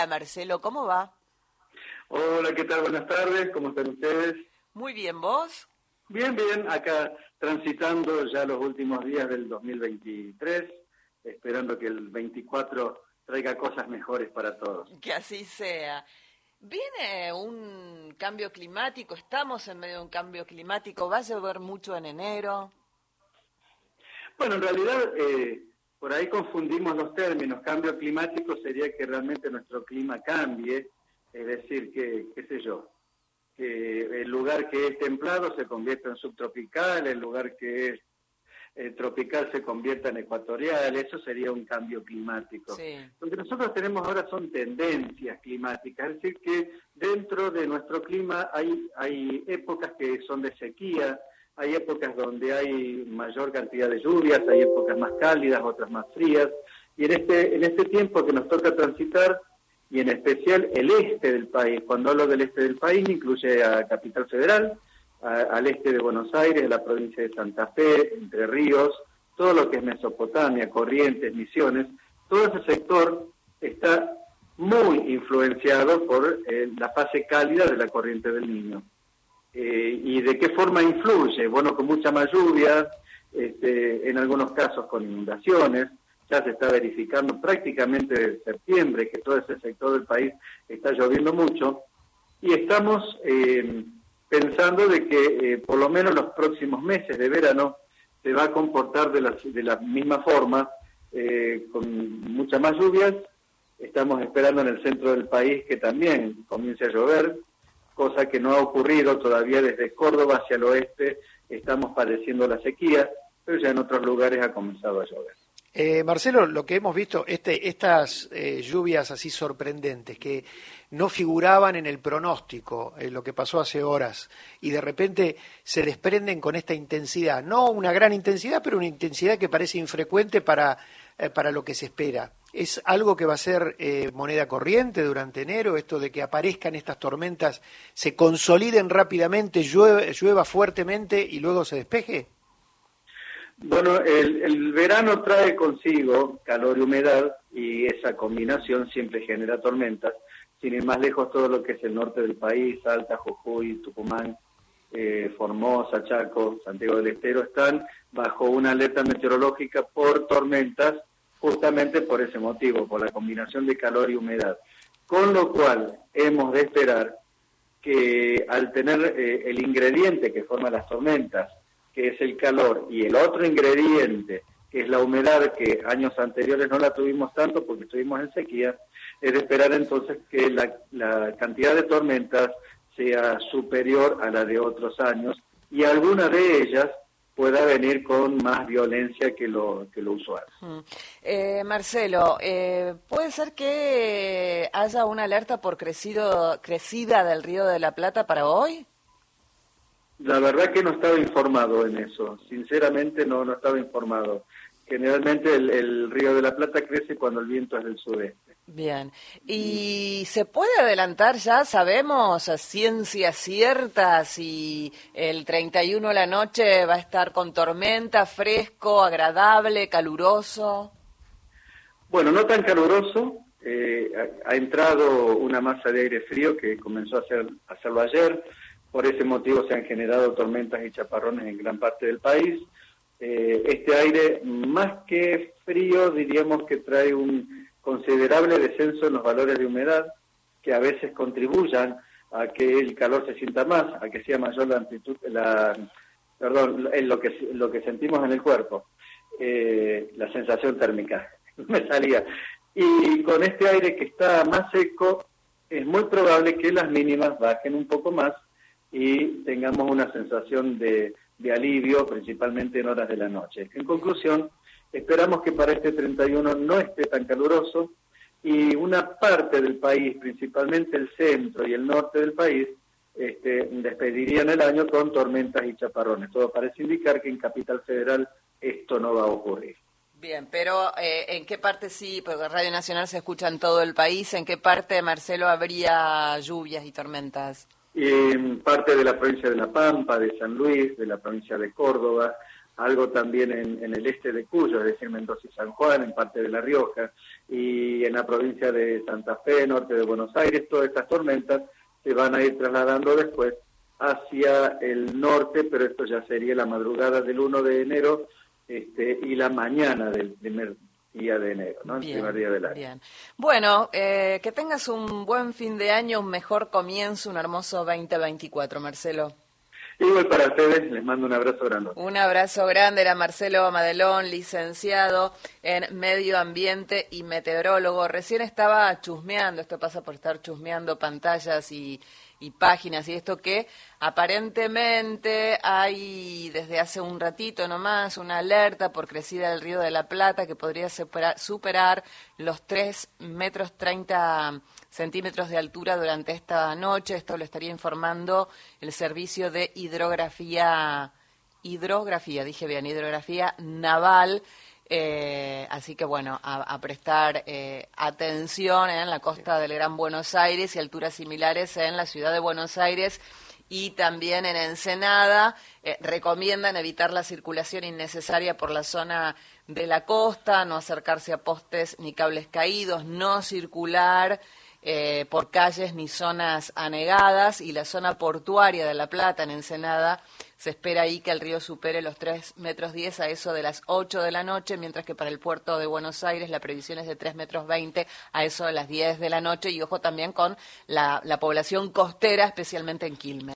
Hola Marcelo, ¿cómo va? Hola, ¿qué tal? Buenas tardes, ¿cómo están ustedes? Muy bien, ¿vos? Bien, bien, acá transitando ya los últimos días del 2023, esperando que el 24 traiga cosas mejores para todos. Que así sea. Viene un cambio climático, estamos en medio de un cambio climático, ¿va a llover mucho en enero? Bueno, en realidad eh, por ahí confundimos los términos. Cambio climático sería que realmente nuestro clima cambie, es decir, que, qué sé yo, que el lugar que es templado se convierta en subtropical, el lugar que es eh, tropical se convierta en ecuatorial, eso sería un cambio climático. Lo que nosotros tenemos ahora son tendencias climáticas, es decir, que dentro de nuestro clima hay, hay épocas que son de sequía, hay épocas donde hay mayor cantidad de lluvias, hay épocas más cálidas, otras más frías, y en este, en este tiempo que nos toca transitar, y en especial el este del país, cuando hablo del este del país, incluye a Capital Federal, al este de Buenos Aires, la provincia de Santa Fe, Entre Ríos, todo lo que es Mesopotamia, Corrientes, Misiones, todo ese sector está muy influenciado por eh, la fase cálida de la corriente del niño. Eh, ¿Y de qué forma influye? Bueno, con mucha más lluvia, este, en algunos casos con inundaciones, ya se está verificando prácticamente desde septiembre que todo ese sector del país está lloviendo mucho, y estamos eh, pensando de que eh, por lo menos los próximos meses de verano se va a comportar de la, de la misma forma, eh, con muchas más lluvias. Estamos esperando en el centro del país que también comience a llover, cosa que no ha ocurrido todavía desde Córdoba hacia el oeste. Estamos padeciendo la sequía, pero ya en otros lugares ha comenzado a llover. Eh, Marcelo, lo que hemos visto, este, estas eh, lluvias así sorprendentes que no figuraban en el pronóstico, en lo que pasó hace horas, y de repente se desprenden con esta intensidad, no una gran intensidad, pero una intensidad que parece infrecuente para, eh, para lo que se espera. ¿Es algo que va a ser moneda corriente durante enero, esto de que aparezcan estas tormentas, se consoliden rápidamente, llueva fuertemente y luego se despeje? Bueno, el, verano trae consigo calor y humedad y esa combinación siempre genera tormentas. Sin ir más lejos, todo lo que es el norte del país, Salta, Jujuy, Tucumán, eh, Formosa, Chaco, Santiago del Estero, están bajo una alerta meteorológica por tormentas, justamente por ese motivo, por la combinación de calor y humedad. Con lo cual, hemos de esperar que al tener eh, el ingrediente que forma las tormentas, que es el calor, y el otro ingrediente, que es la humedad, que años anteriores no la tuvimos tanto porque estuvimos en sequía, es de esperar entonces que la, cantidad de tormentas sea superior a la de otros años y alguna de ellas pueda venir con más violencia que lo, que lo usual. Eh, Marcelo, eh, ¿puede ser que haya una alerta por crecido, crecida del Río de la Plata para hoy? La verdad que no estaba informado en eso, sinceramente no, no estaba informado. Generalmente el, Río de la Plata crece cuando el viento es del sudeste. Bien, ¿y se puede adelantar ya, sabemos, a ciencia cierta, si el 31 de la noche va a estar con tormenta, fresco, agradable, caluroso? Bueno, no tan caluroso, eh, ha, entrado una masa de aire frío que comenzó a, hacer, a hacerlo ayer, por ese motivo se han generado tormentas y chaparrones en gran parte del país. Eh, este aire, más que frío, diríamos que trae un considerable descenso en los valores de humedad, que a veces contribuyan a que el calor se sienta más, a que sea mayor la amplitud, la, perdón, en lo que, lo que sentimos en el cuerpo, eh, la sensación térmica, me salía. Y con este aire que está más seco, es muy probable que las mínimas bajen un poco más y tengamos una sensación de, alivio, principalmente en horas de la noche. En conclusión, esperamos que para este 31 no esté tan caluroso y una parte del país, principalmente el centro y el norte del país, este, despedirían el año con tormentas y chaparrones. Todo parece indicar que en Capital Federal esto no va a ocurrir. Bien, pero eh, ¿en qué parte sí? Porque Radio Nacional se escucha en todo el país. ¿En qué parte, Marcelo, habría lluvias y tormentas? En parte de la provincia de La Pampa, de San Luis, de la provincia de Córdoba, algo también en, el este de Cuyo, es decir, Mendoza y San Juan, en parte de La Rioja, y en la provincia de Santa Fe, norte de Buenos Aires, todas estas tormentas se van a ir trasladando después hacia el norte, pero esto ya sería la madrugada del 1 de enero este, y la mañana del primer día de enero, ¿no? El primer día del año. Bien. Bueno, eh, que tengas un buen fin de año, un mejor comienzo, un hermoso 2024, Marcelo. Igual para ustedes, les mando un abrazo grande. Un abrazo grande, era Marcelo Madelón, licenciado en Medio Ambiente y meteorólogo. Recién estaba chusmeando, esto pasa por estar chusmeando pantallas y, y páginas y esto que aparentemente hay desde hace un ratito nomás una alerta por crecida del río de la Plata que podría superar, los 3 metros 30 centímetros de altura durante esta noche. Esto lo estaría informando el servicio de hidrografía, hidrografía, dije bien, hidrografía naval. Eh, así que bueno, a, prestar eh, atención en la costa del Gran Buenos Aires y alturas similares en la ciudad de Buenos Aires y también en Ensenada. Eh, recomiendan evitar la circulación innecesaria por la zona de la costa, no acercarse a postes ni cables caídos, no circular eh, por calles ni zonas anegadas y la zona portuaria de La Plata en Ensenada se espera ahí que el río supere los 3 metros 10 a eso de las 8 de la noche, mientras que para el puerto de Buenos Aires la previsión es de 3 metros 20 a eso de las 10 de la noche y ojo también con la, la población costera, especialmente en Quilmes.